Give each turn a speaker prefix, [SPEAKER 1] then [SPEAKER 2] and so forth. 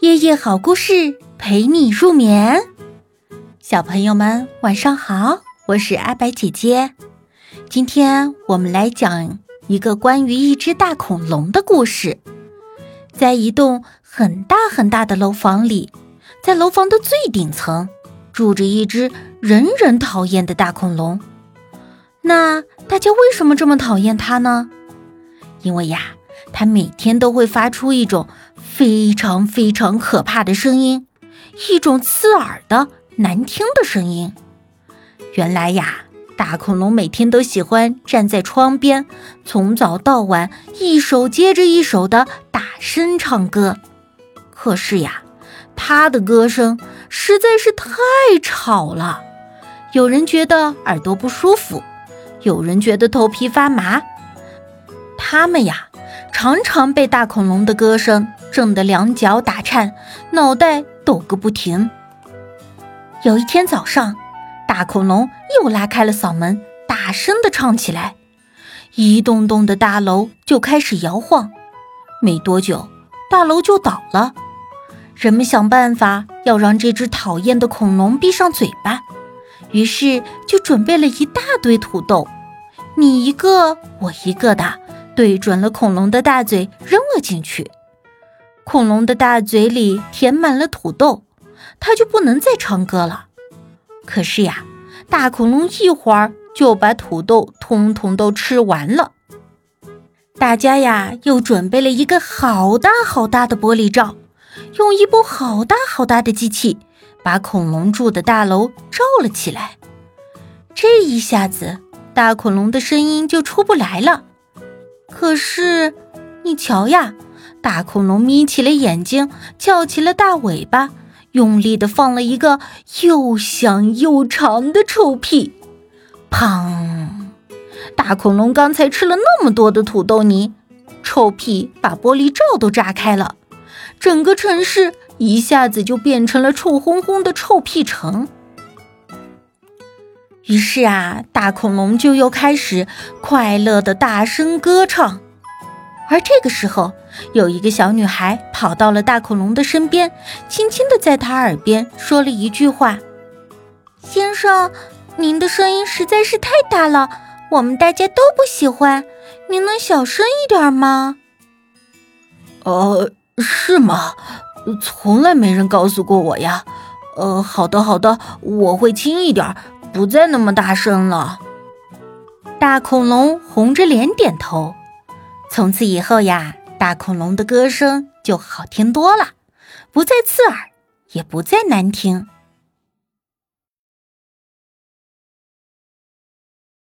[SPEAKER 1] 夜夜好故事陪你入眠，小朋友们晚上好，我是阿白姐姐。今天我们来讲一个关于一只大恐龙的故事。在一栋很大很大的楼房里，在楼房的最顶层住着一只人人讨厌的大恐龙。那大家为什么这么讨厌它呢？因为呀，它每天都会发出一种。非常非常可怕的声音，一种刺耳的难听的声音。原来呀，大恐龙每天都喜欢站在窗边，从早到晚，一首接着一首的大声唱歌。可是呀，它的歌声实在是太吵了，有人觉得耳朵不舒服，有人觉得头皮发麻。他们呀，常常被大恐龙的歌声。震得两脚打颤，脑袋抖个不停。有一天早上，大恐龙又拉开了嗓门，大声地唱起来，一栋栋的大楼就开始摇晃。没多久，大楼就倒了。人们想办法要让这只讨厌的恐龙闭上嘴巴，于是就准备了一大堆土豆，你一个我一个的，对准了恐龙的大嘴扔了进去。恐龙的大嘴里填满了土豆，它就不能再唱歌了。可是呀，大恐龙一会儿就把土豆通通都吃完了。大家呀，又准备了一个好大好大的玻璃罩，用一部好大好大的机器把恐龙住的大楼罩了起来。这一下子，大恐龙的声音就出不来了。可是，你瞧呀。大恐龙眯起了眼睛，翘起了大尾巴，用力地放了一个又响又长的臭屁。砰！大恐龙刚才吃了那么多的土豆泥，臭屁把玻璃罩都炸开了，整个城市一下子就变成了臭烘烘的臭屁城。于是啊，大恐龙就又开始快乐的大声歌唱。而这个时候，有一个小女孩跑到了大恐龙的身边，轻轻地在他耳边说了一句话：“先生，您的声音实在是太大了，我们大家都不喜欢，您能小声一点吗？”“
[SPEAKER 2] 呃，是吗？从来没人告诉过我呀。呃，好的，好的，我会轻一点，不再那么大声了。”
[SPEAKER 1] 大恐龙红着脸点头。从此以后呀，大恐龙的歌声就好听多了，不再刺耳，也不再难听。